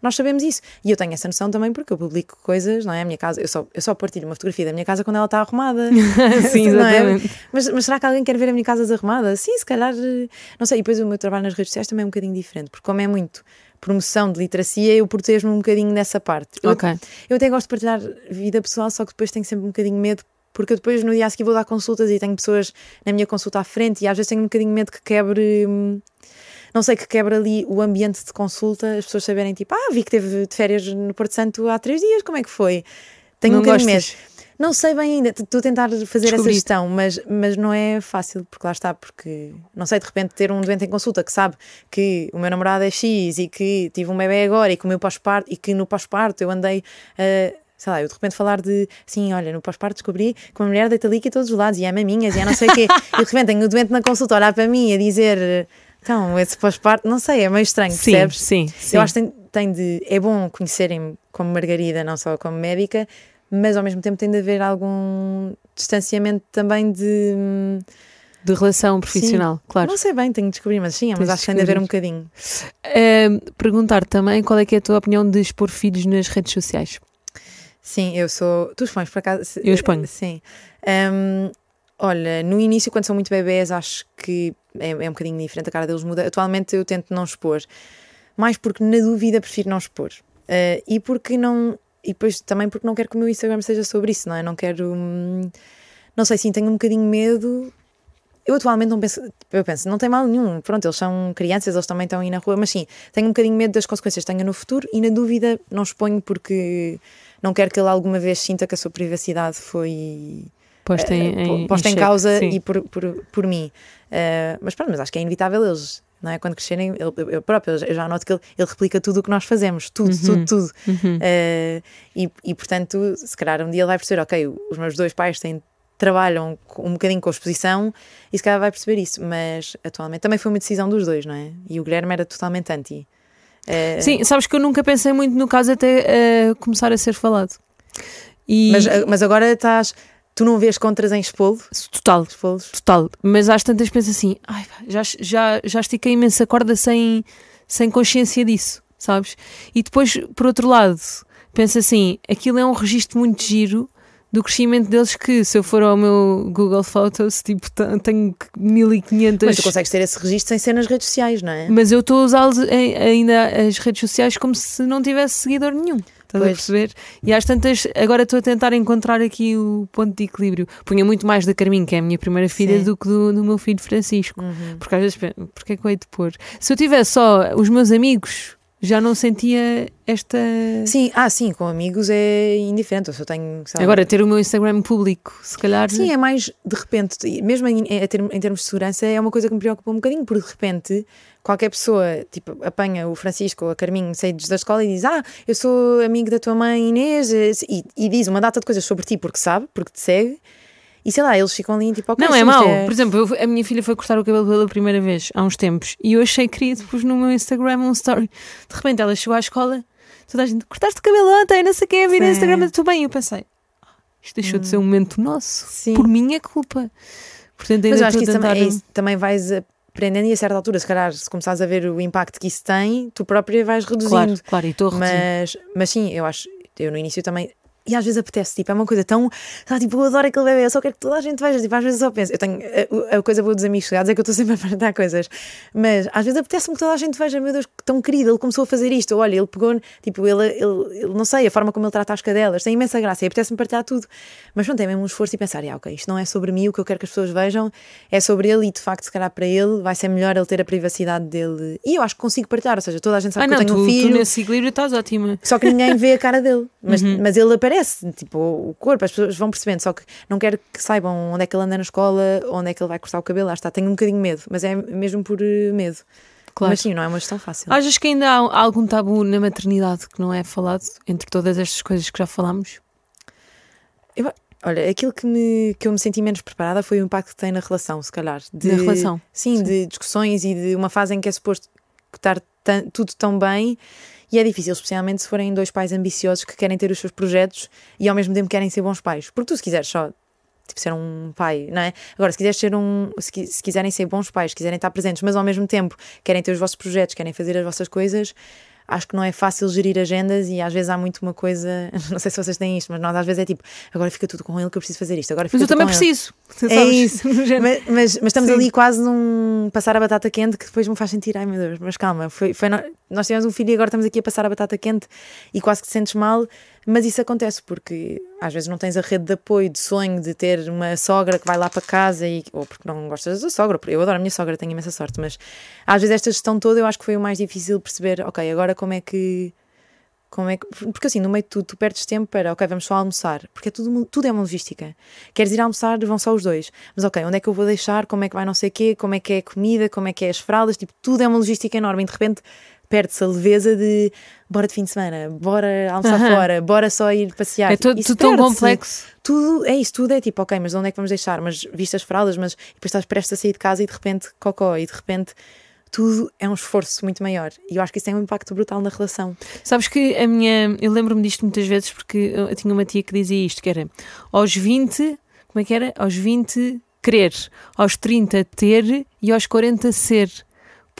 Nós sabemos isso. E eu tenho essa noção também porque eu publico coisas, não é? A minha casa, eu só, eu só partilho uma fotografia da minha casa quando ela está arrumada. [laughs] Sim, Não é? exatamente. Mas, mas será que alguém quer ver a minha casa desarrumada? Sim, se calhar. eh, Não sei. E depois o meu trabalho nas redes sociais também é um bocadinho diferente, porque como é muito promoção de literacia, eu protejo-me um bocadinho nessa parte. Eu, Ok. eu até gosto de partilhar vida pessoal, só que depois tenho sempre um bocadinho medo, porque eu depois no dia a seguir vou dar consultas e tenho pessoas na minha consulta à frente e às vezes tenho um bocadinho medo que quebre. hum, Não sei, que quebre ali o ambiente de consulta, as pessoas saberem tipo, ah, vi que teve de férias no Porto Santo há três dias, como é que foi? Tenho Não um bocadinho medo. Não sei bem ainda, estou a tentar fazer essa Descobrir. gestão, mas, mas não é fácil, porque lá está, porque não sei, de repente ter um doente em consulta que sabe que o meu namorado é X e que tive um bebê agora e que o meu pós-parto e que no pós-parto eu andei. a sei lá, eu de repente falar de assim, olha, no pós-parto descobri que uma mulher deita líquido a todos os lados e é maminhas e é não sei o quê. [laughs] e de repente tenho o doente na consulta a olhar para mim e a dizer, então, esse pós-parto, não sei, é meio estranho, Sim, percebes? sim, sim. Eu acho que tem, tem de. É bom conhecerem-me como Margarida, não só como médica, mas ao mesmo tempo tem de haver algum distanciamento também de. hum, De relação profissional, claro. Não sei bem, tenho de descobrir, mas sim, mas Tens de acho que tem de haver um bocadinho. Ahm, perguntar também qual é que é a tua opinião de expor filhos nas redes sociais. Sim, eu sou. Tu expões por acaso? Se- Eu exponho. Sim. Hum, olha, no início, quando são muito bebés, acho que é, é um bocadinho diferente, a cara deles muda. Atualmente eu tento não expor, mais porque na dúvida prefiro não expor. Eh, e porque não. E depois também porque não quero que o meu Instagram seja sobre isso, não é? Não quero. hum, não sei, sim, tenho um bocadinho medo. Eu atualmente não penso, eu penso, não tem mal nenhum, pronto, eles são crianças, eles também estão aí na rua, mas sim, tenho um bocadinho medo das consequências que tenha no futuro e na dúvida não exponho porque não quero que ele alguma vez sinta que a sua privacidade foi Posta em, eh, em, posta em, xeque, causa e por, por, por mim. Eh, mas pronto, mas acho que é inevitável eles, não é? Quando crescerem, ele, eu- próprio, eu já noto que ele, ele replica tudo o que nós fazemos, tudo, Uhum. tudo, tudo. Eh, e, e portanto, se calhar um dia ele vai perceber, ok, os meus dois pais têm, trabalham um bocadinho com a exposição e se calhar vai perceber isso, mas atualmente também foi uma decisão dos dois, não é? E o Guilherme era totalmente anti. Eh, Sim, sabes que eu nunca pensei muito no caso até eh, começar a ser falado. E mas, mas agora estás, tu não vês contras em expô-lo? total, Expô-los? total. Mas às tantas penso assim, ai, já, já, já estiquei imensa corda sem, sem consciência disso, sabes? E depois, por outro lado, penso assim, aquilo é um registro muito giro do crescimento deles que se eu for ao meu Google Photos, tipo, tenho 1500 Mas tu consegues ter esse registro sem ser nas redes sociais, não é? Mas eu estou a usá-los ainda as redes sociais como se não tivesse seguidor nenhum. Estás a perceber? E às tantas, agora estou a tentar encontrar aqui o ponto de equilíbrio. Punha muito mais da Carminho, que é a minha primeira filha, Sim. do que do, do meu filho Francisco. Uhum. Porque às vezes, porque é que eu hei de pôr? Se eu tivesse só os meus amigos, já não sentia esta. Sim, ah, sim, com amigos é indiferente. Eu tenho. sei lá, Agora, ter o meu Instagram público, se calhar. Sim, é mais de repente, mesmo em, em, term- em termos de segurança, é uma coisa que me preocupa um bocadinho, porque de repente qualquer pessoa tipo, apanha o Francisco ou a Carminho saídos da escola e diz: Ah, eu sou amigo da tua mãe Inês, e, e diz uma data de coisas sobre ti porque sabe, porque te segue, e sei lá, eles ficam ali tipo, Não, é mau. Por exemplo, eu- a minha filha foi cortar o cabelo pela primeira vez há uns tempos e eu achei querido, pus no meu Instagram um story. De repente ela chegou à escola, toda a gente, cortaste o cabelo ontem, não sei o quê, vi no. Instagram, estou bem. E eu pensei, "Ah, isto deixou de ser um momento nosso, Sim. por minha culpa. Portanto, Mas eu acho que isso tentar... também, é isso, também vais aprendendo e a certa altura, se calhar, se começares a ver o impacto que isso tem, tu própria vais reduzindo. Claro, claro, e estou a reduzir. Mas, mas sim, eu acho, eu no início também. E às vezes apetece, tipo, é uma coisa tão. Ah, tipo, eu adoro aquele bebê, eu só quero que toda a gente veja. Tipo, às vezes eu só penso. Eu tenho. A, a coisa boa dos amigos chegados é que eu estou sempre a partilhar coisas. Mas às vezes apetece-me que toda a gente veja, meu Deus, que tão querido, ele começou a fazer isto. Olha, ele pegou, tipo, ele, ele, ele não sei, a forma como ele trata as cadelas, tem imensa graça e apetece-me partilhar tudo. Mas pronto, é mesmo um esforço e pensar, ah, ok, isto não é sobre mim, o que eu quero que as pessoas vejam é sobre ele e de facto, se calhar para ele, vai ser melhor ele ter a privacidade dele. E eu acho que consigo partilhar, ou seja, toda a gente sabe Ah, que não, eu tenho tu, um tu filho. nesse equilíbrio estás ótima. Só que ninguém vê a cara dele. Mas, Uhum. mas ele aparece, tipo, o corpo, as pessoas vão percebendo. Só que não quero que saibam onde é que ele anda na escola, onde é que ele vai cortar o cabelo. Lá está, tenho um bocadinho de medo, mas é mesmo por eh, medo. Claro. Mas sim, não é uma gestão fácil. Achas que ainda há algum tabu na maternidade que não é falado entre todas estas coisas que já falámos? Olha, aquilo que, me, que eu me senti menos preparada foi o impacto que tem na relação, se calhar. De, Na relação? Sim, Sim. de discussões e de uma fase em que é suposto estar tan- tudo tão bem. E é difícil, especialmente se forem dois pais ambiciosos que querem ter os seus projetos e ao mesmo tempo querem ser bons pais. Porque tu, se quiseres só tipo, ser um pai, não é? Agora, se quiseres ser um. Se, se quiserem ser bons pais, quiserem estar presentes, mas ao mesmo tempo querem ter os vossos projetos, querem fazer as vossas coisas, acho que não é fácil gerir agendas e às vezes há muito uma coisa. [laughs] Não sei se vocês têm isto, mas nós às vezes é tipo, agora fica tudo com ele que eu preciso fazer isto. Agora fica Mas eu também preciso. [laughs] É isso. [laughs] Mas, mas, mas estamos Sim. ali quase num passar a batata quente que depois me faz sentir, ai meu Deus, mas calma, foi, foi nós tivemos um filho e agora estamos aqui a passar a batata quente e quase que te sentes mal, mas isso acontece porque às vezes não tens a rede de apoio, de sonho, de ter uma sogra que vai lá para casa e, ou porque não gostas da sogra, eu adoro a minha sogra, tenho imensa sorte, mas às vezes esta gestão toda eu acho que foi o mais difícil perceber, ok, agora como é que Como é que, porque assim, no meio de tudo, tu perdes tempo para, ok, vamos só almoçar, porque é tudo, tudo é uma logística. Queres ir almoçar, vão só os dois. Mas ok, onde é que eu vou deixar? Como é que vai não sei o quê? Como é que é a comida? Como é que é as fraldas? Tipo, tudo é uma logística enorme. E de repente perde-se a leveza de bora de fim de semana, bora almoçar fora, bora só ir passear. É tudo, Isso tudo tão complexo. Tudo, é isso, tudo é tipo, ok, mas onde é que vamos deixar? Mas viste as fraldas, mas depois estás prestes a sair de casa e de repente cocó, e de repente tudo é um esforço muito maior. E eu acho que isso tem um impacto brutal na relação. Sabes que a minha. Eu lembro-me disto muitas vezes porque eu tinha uma tia que dizia isto: que era aos 20, como é que era? Aos 20 querer, aos 30 ter e aos 40 ser.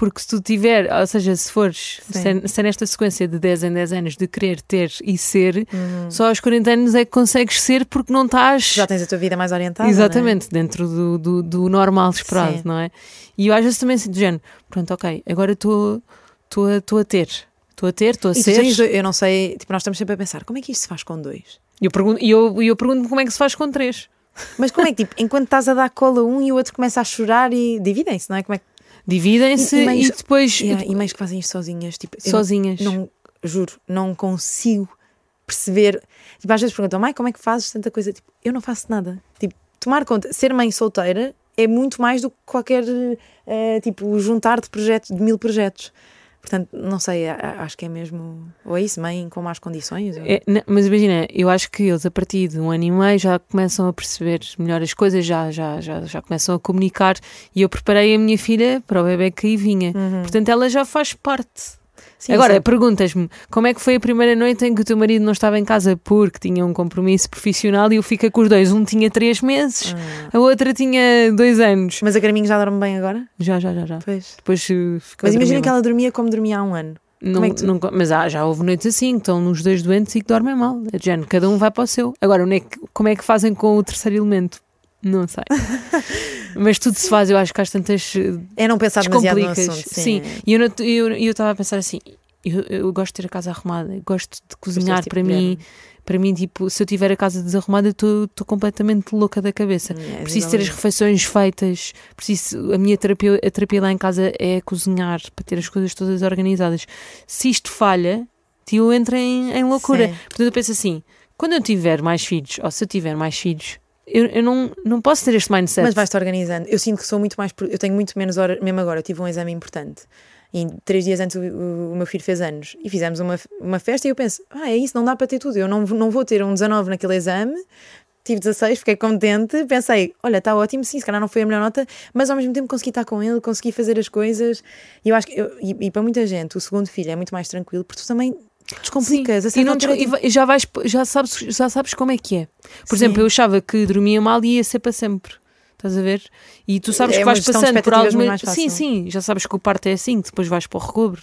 Porque se tu tiver, ou seja, se fores, se é, se é nesta sequência de 10 em 10 anos de querer, ter e ser, só aos 40 anos é que consegues ser porque não estás. Já tens a tua vida mais orientada. é? Exatamente, dentro do, do, do normal esperado, Sim. não é? E eu às vezes também sinto do género, pronto, ok, agora estou a- a ter, estou a ter, estou a E ser. tens eu não sei, tipo, nós estamos sempre a pensar, como é que isto se faz com dois? E eu pergunto, e eu, eu pergunto como é que se faz com três. Mas como é que, tipo, enquanto estás a dar cola a um e o outro começa a chorar e dividem-se, não é? Como é que... Dividem-se E- e, depois Yeah, e mães que fazem isto sozinhas, tipo, sozinhas. não, juro, não consigo perceber. Tipo, às vezes perguntam, mãe, como é que fazes tanta coisa? Tipo, eu não faço nada. Tipo, tomar conta, ser mãe solteira é muito mais do que qualquer, eh, tipo, juntar de projetos, de mil projetos. Portanto, não sei, acho que é mesmo. Ou é isso, mãe com más condições? ou- É, não, mas imagina, eu acho que eles a partir de um ano e meio já começam a perceber melhor as coisas, já, já, já, já começam a comunicar e eu preparei a minha filha para o bebê que aí vinha. Portanto, ela já faz parte. Sim, Agora, perguntas-me, como é que foi a primeira noite em que o teu marido não estava em casa porque tinha um compromisso profissional e eu fiquei com os dois? Um tinha três meses, Ah. a outra tinha dois anos. Mas a Carminho já dorme bem agora? Já, já, já, já. Pois. Depois ficou Mas imagina que ela dormia como dormia há um ano. Não, é tu- não- mas há, já houve noites assim, que estão nos dois doentes e que dormem mal. É género, cada um vai para o seu. Agora, é que- como é que fazem com o terceiro elemento? Não sei. [laughs] mas tudo se faz, eu acho que às tantas eh, É não pensar demasiado no assunto. Sim, e eu estava a pensar assim: eu, eu gosto de ter a casa arrumada, gosto de cozinhar tipo para de mim. Para mim, tipo, se eu tiver a casa desarrumada, estou completamente louca da cabeça. É, Preciso ter as refeições feitas, preciso, a minha terapia, a terapia lá em casa é cozinhar, para ter as coisas todas organizadas. Se isto falha, eu entro em, em loucura. Sim. Portanto, eu penso assim: quando eu tiver mais filhos, ou se eu tiver mais filhos, eu, eu não, não posso ter este mindset. Mas vais-te organizando. Eu sinto que sou muito mais. Eu tenho muito menos horas. Mesmo agora, eu tive um exame importante. E três dias antes o- o meu filho fez anos. E fizemos uma, uma festa e eu penso: ah, é isso, não dá para ter tudo. Eu não, não vou ter um 19 naquele exame. Tive 16, fiquei contente. Pensei: olha, está ótimo, sim, se calhar não foi a melhor nota, mas ao mesmo tempo consegui estar com ele, consegui fazer as coisas. E eu acho que. eu- e, e para muita gente, o segundo filho é muito mais tranquilo, porque tu também descomplicas. A e, não, e tipo- vai- já, vais, já, sabes, já sabes como é que é. Por Sim. exemplo, eu achava que dormia mal e ia ser para sempre. Estás a ver? E tu sabes É que vais passando por alguma. mais fácil. Sim, sim, já sabes que o parto é assim, que depois vais para o recobro.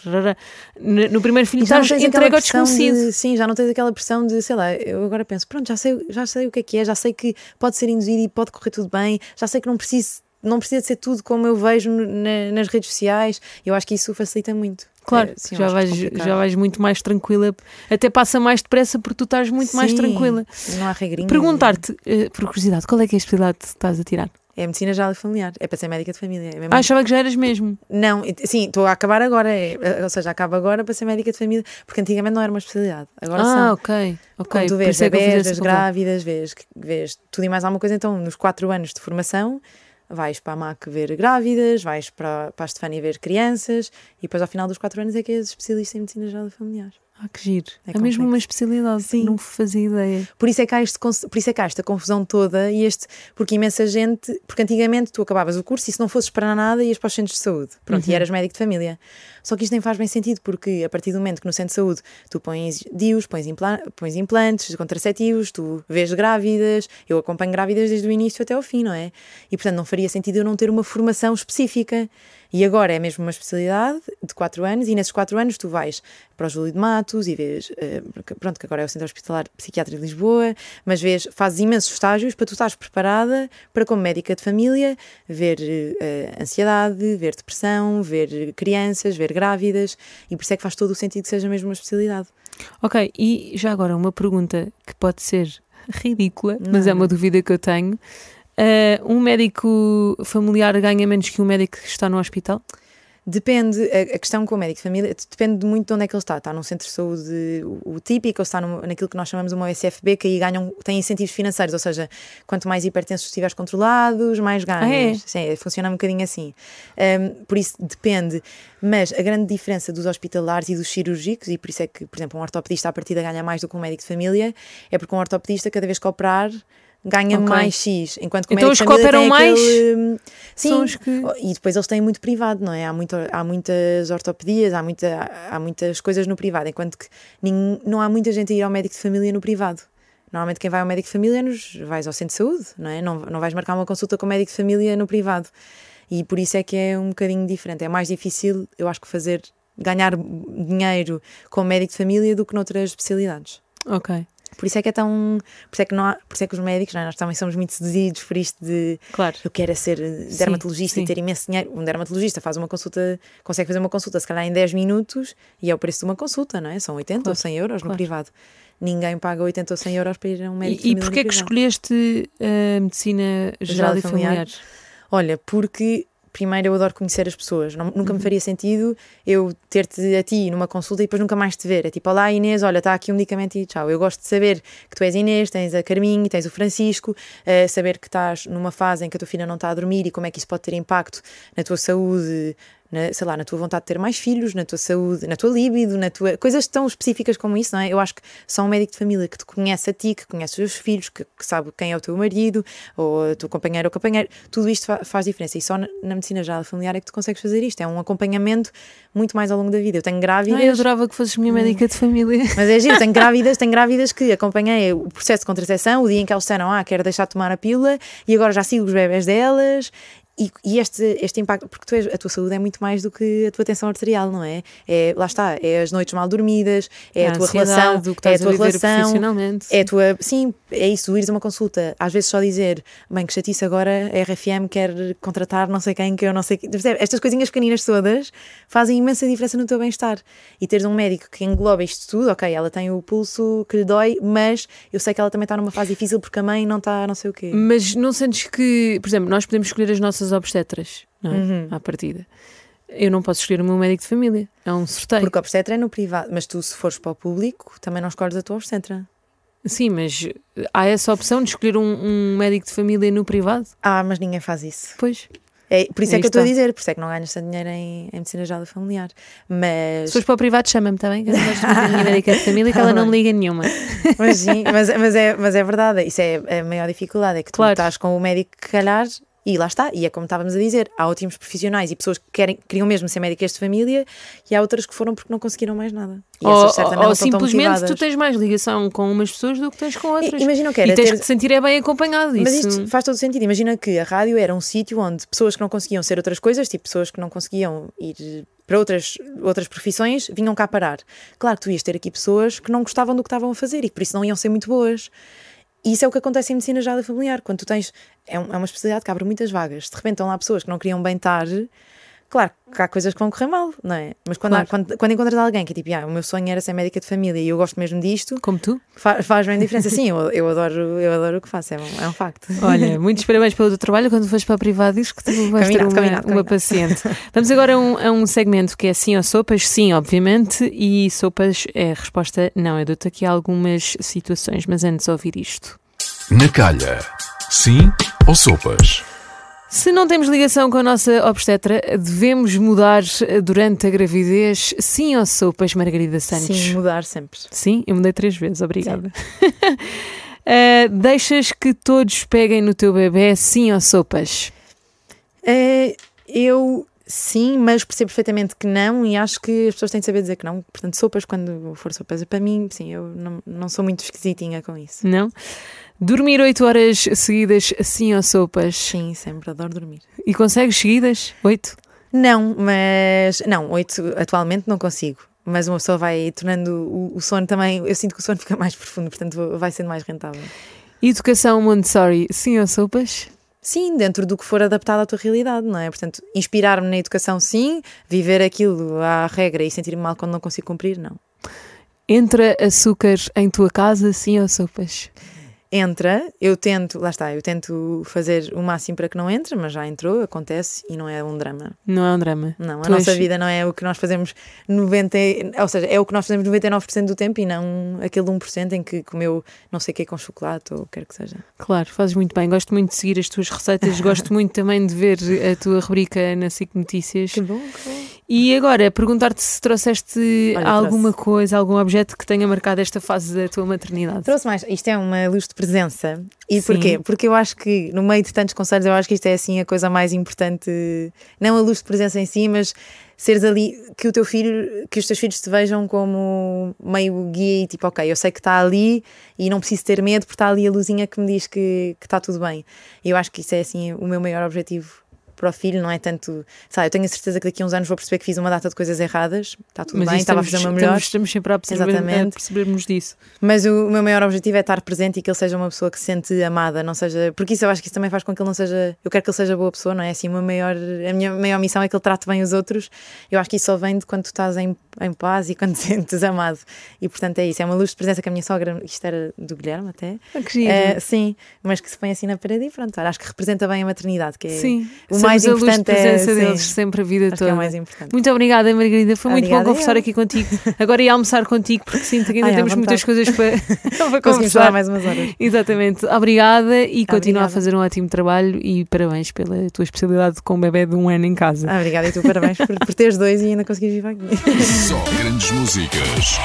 No, no primeiro filho E estás entregue ao desconhecido. de, sim, já não tens aquela pressão de, sei lá, eu agora penso, pronto, já sei, já sei o que é que é, já sei que pode ser induzido e pode correr tudo bem, já sei que não preciso, não precisa de ser tudo como eu vejo na- nas redes sociais. Eu acho que isso facilita muito. Claro, É, sim, já, acho vais, já vais muito mais tranquila. Até passa mais depressa porque tu estás muito mais Sim, tranquila. Não há regrinhas. Perguntar-te, eh, por curiosidade, qual é que é a especialidade que estás a tirar? É medicina geral e familiar, é para ser médica de família. É Ah, achava que já eras mesmo. Não, sim, estou a acabar agora, é, ou seja, acabo agora para ser médica de família, porque antigamente não era uma especialidade. Agora ah, são. ok. ok. Como tu vês é essa vês grávidas, vês, vês tudo e mais alguma coisa, então nos 4 anos de formação vais para a MAC ver grávidas, vais para, para a Estefânia ver crianças e depois ao final dos 4 anos é que és especialista em medicina geral familiar. Ah, que giro. É É, mesmo uma especialidade. Sim. Não fazia ideia. Por isso é que há, este, por isso é que há esta confusão toda e este, porque imensa gente, porque antigamente tu acabavas o curso e se não fosses para nada ias para os centros de saúde, pronto, Uhum. e eras médico de família. Só que isto nem faz bem sentido, porque a partir do momento que no centro de saúde tu pões DIUs, pões, impla- pões implantes, contraceptivos, tu vês grávidas, eu acompanho grávidas desde o início até ao fim, não é? E portanto não faria sentido eu não ter uma formação específica. E agora é mesmo uma especialidade de 4 anos, e nesses 4 anos tu vais para o Júlio de Matos e vês, eh, pronto, que agora é o Centro Hospitalar Psiquiátrico de Lisboa, mas vês, fazes imensos estágios para tu estares preparada para, como médica de família, ver eh, ansiedade, ver depressão, ver crianças, ver grávidas, e por isso é que faz todo o sentido que seja mesmo uma especialidade. Ok, e já agora uma pergunta que pode ser ridícula, mas é uma dúvida que eu tenho. Ah, um médico familiar ganha menos que um médico que está no hospital? Depende, a, questão com o médico de família depende muito de onde é que ele está. Está num centro de saúde o, o típico, ou está no, naquilo que nós chamamos uma OSFB, que aí ganham, tem incentivos financeiros, ou seja, quanto mais hipertensos estiveres controlados, mais ganhas. Ah, é? Sim, funciona um bocadinho assim. Um, por isso depende. Mas a grande diferença dos hospitalares e dos cirúrgicos, e por isso é que, por exemplo, um ortopedista à partida ganha mais do que um médico de família, é porque um ortopedista, cada vez que operar, ganha Ok. mais X. Enquanto que o Então os de que família operam tem mais aquele- Sim, são os que- e depois eles têm muito privado, não é? Há, muito, há muitas ortopedias, há, muita, há muitas coisas no privado, enquanto que nin- não há muita gente a ir ao médico de família no privado. Normalmente quem vai ao médico de família é nos, vais ao centro de saúde, não é? Não, não vais marcar uma consulta com o médico de família no privado. E por isso é que é um bocadinho diferente. É mais difícil, eu acho que fazer, ganhar dinheiro com o médico de família do que noutras especialidades. Ok, Por isso é que é tão. Por isso é que, não há, por isso é que os médicos, é? nós também somos muito seduzidos por isto de claro. eu quero é ser eh, Sim, dermatologista sim. e ter imenso dinheiro. Um dermatologista faz uma consulta, consegue fazer uma consulta, se calhar em 10 minutos, e é o preço de uma consulta, não é? São 80 Claro, ou 100 euros no claro. privado. Ninguém paga 80 ou 100 euros para ir a um médico E, e porquê é no que escolheste a medicina geral, e familiar? Olha, porque primeiro eu adoro conhecer as pessoas. Não- nunca Uhum. me faria sentido eu ter-te a ti numa consulta e depois nunca mais te ver. É tipo, olá Inês, olha, está aqui um medicamento e tchau. Eu gosto de saber que tu és Inês, tens a Carminho, tens o Francisco, eh, saber que estás numa fase em que a tua filha não está a dormir e como é que isso pode ter impacto na tua saúde, na, sei lá, na tua vontade de ter mais filhos, na tua saúde, na tua libido, na tua. coisas tão específicas como isso, não é? Eu acho que só um médico de família que te conhece a ti, que conhece os teus filhos, que, que sabe quem é o teu marido, ou o teu companheiro ou companheira, tudo isto fa- faz diferença. E só na, na medicina geral familiar é que tu consegues fazer isto. É um acompanhamento muito mais ao longo da vida. Eu tenho grávidas. Ah, eu adorava que fosses minha médica de família. Mas é giro, tenho grávidas, tenho grávidas que acompanhei o processo de contracepção, o dia em que elas disseram, ah, quero deixar de tomar a pílula, e agora já sigo os bebés delas. E, e este, este impacto, porque tu és- a tua saúde é muito mais do que a tua tensão arterial, não é? é lá está, é as noites mal dormidas, é a, tua ansiedade, relação, o que é a estás tua viver relação, profissionalmente. é a tua. Sim, é isso, ires a uma consulta, às vezes só dizer, bem, que chatice agora, a RFM quer contratar não sei quem, que eu não sei quem. Percebe? Estas coisinhas pequeninas todas fazem imensa diferença no teu bem-estar. E teres um médico que engloba isto tudo, ok, ela tem o pulso que lhe dói, mas eu sei que ela também está numa fase difícil porque a mãe não está não sei o quê. Mas não sentes que, por exemplo, nós podemos escolher as nossas obstetras, não é? Uhum. À partida. Eu não posso escolher o meu médico de família. É um sorteio. Porque a obstetra é no privado, mas tu, se fores para o público, também não escolhes a tua obstetra. Sim, mas há essa opção de escolher um, um médico de família no privado? Ah, mas ninguém faz isso. Pois. É, por isso é que eu estou a dizer, por isso é que não ganhas tanto dinheiro em, em medicina geral familiar. Mas. Se fores para o privado, chama-me, está bem? Que eu não gosto da minha médica de família, que Tá ela não me [laughs] bem. liga nenhuma. Mas sim, mas, mas, é, mas é verdade, isso é a maior dificuldade, é que tu Claro. estás com o médico que calhar e lá está, e é como estávamos a dizer, há ótimos profissionais e pessoas que querem, queriam mesmo ser médicas de família e há outras que foram porque não conseguiram mais nada. E Ou, essas certamente ou tão simplesmente tu tens mais ligação com umas pessoas do que tens com outras. I- Imagina que e era tens ter- que te sentir é bem acompanhado. Mas isso- isto faz todo sentido. Imagina que a rádio era um sítio onde pessoas que não conseguiam ser outras coisas, tipo pessoas que não conseguiam ir para outras, outras profissões, vinham cá parar. Claro que tu ias ter aqui pessoas que não gostavam do que estavam a fazer e por isso não iam ser muito boas. E isso é o que acontece em medicina geral e familiar. Quando tu tens. É, um- é uma especialidade que abre muitas vagas. De repente estão lá pessoas que não queriam bem estar. Claro que há coisas que vão correr mal, não é? Mas quando, há- Claro. quando, quando encontras alguém que é tipo, ah, o meu sonho era ser médica de família e eu gosto mesmo disto, Como tu? fa- faz bem diferença. Sim, eu, eu, adoro, eu adoro o que faço, é um, é um facto. Olha, muitos parabéns pelo teu trabalho. Quando fores para a privada, diz que tu vais ter Combinado, uma, combinado, uma paciente. Vamos agora a um, a um segmento que é sim ou sopas. Sim, obviamente. E sopas é a resposta não. Eu dou-te aqui algumas situações, mas antes de ouvir isto. Na calha. Sim ou sopas? Se não temos ligação com a nossa obstetra, devemos mudar durante a gravidez? Sim ou sopas, Margarida Santos? Sim, mudar sempre. Sim, eu mudei três vezes, obrigada. [laughs] Eh, deixas que todos peguem no teu bebê, sim ou sopas? Eh, eu sim, mas percebo perfeitamente que não e acho que as pessoas têm de saber dizer que não. Portanto, sopas, quando for sopas, para mim, sim, eu não, não sou muito esquisitinha com isso. Não? Dormir 8 horas seguidas, sim ou sopas? Sim, sempre adoro dormir. E consegues seguidas? 8? Não, mas. Não, oito atualmente não consigo. Mas uma pessoa vai tornando o, o sono também. Eu sinto que o sono [laughs] fica mais profundo, portanto vai sendo mais rentável. Educação Montessori, sim ou sopas? Sim, dentro do que for adaptado à tua realidade, não é? Portanto, inspirar-me na educação, sim. Viver aquilo à regra e sentir-me mal quando não consigo cumprir, não. Entra açúcar em tua casa, sim ou sopas? Entra, eu tento, lá está, eu tento fazer o máximo para que não entre, mas já entrou, acontece e não é um drama. Não é um drama. Não, a Tu nossa és- vida não é o que nós fazemos 90, ou seja, é o que nós fazemos 99% do tempo e não aquele 1% em que comeu não sei o que com chocolate ou o que quer que seja. Claro, fazes muito bem. Gosto muito de seguir as tuas receitas, gosto [laughs] muito também de ver a tua rubrica na SIC Notícias. bom, que bom. E agora, perguntar-te se trouxeste Olha, alguma coisa, algum objeto que tenha marcado esta fase da tua maternidade. Trouxe mais, isto é uma luz de presença. E Sim. porquê? Porque eu acho que, no meio de tantos conselhos, eu acho que isto é assim a coisa mais importante, não a luz de presença em si, mas seres ali, que o teu filho, que os teus filhos te vejam como meio guia e tipo, ok, eu sei que está ali e não preciso ter medo porque está ali a luzinha que me diz que, que está tudo bem. Eu acho que isso é assim o meu maior objetivo para o filho, não é tanto, sabe, eu tenho a certeza que daqui a uns anos vou perceber que fiz uma data de coisas erradas, está tudo Mas bem, estava a fazer o meu melhor. estamos, estamos sempre a, perceber, a Exatamente. percebermos disso. Mas o meu maior objetivo é estar presente e que ele seja uma pessoa que se sente amada, não seja. Porque isso eu acho que isso também faz com que ele não seja. Eu quero que ele seja boa pessoa, não é? Assim, uma maior, a minha maior missão é que ele trate bem os outros. Eu acho que isso só vem de quando tu estás em, em paz e quando [laughs] te sentes amado. E portanto é isso. É uma luz de presença que a minha sogra, isto era do Guilherme até. Ah, que giro. Eh, sim, mas que se põe assim na parede e pronto. olha, Acho que representa bem a maternidade, que é Sim, o somos mais a luz de importante. presença é, deles sim, sempre a vida acho que toda. é o mais importante. Muito obrigada, Margarida. Foi muito Obrigada bom conversar eu. aqui contigo. Agora ia almoçar contigo, porque sinto que ainda Ai, temos muitas coisas para, [laughs] [laughs] para conversar. mais umas horas. Exatamente. Obrigada e continua a fazer um ótimo trabalho e parabéns pela tua especialidade com um bebê de um ano em casa. Ah, obrigada e tu, parabéns por, por teres dois e ainda conseguires vir aqui. Só grandes músicas.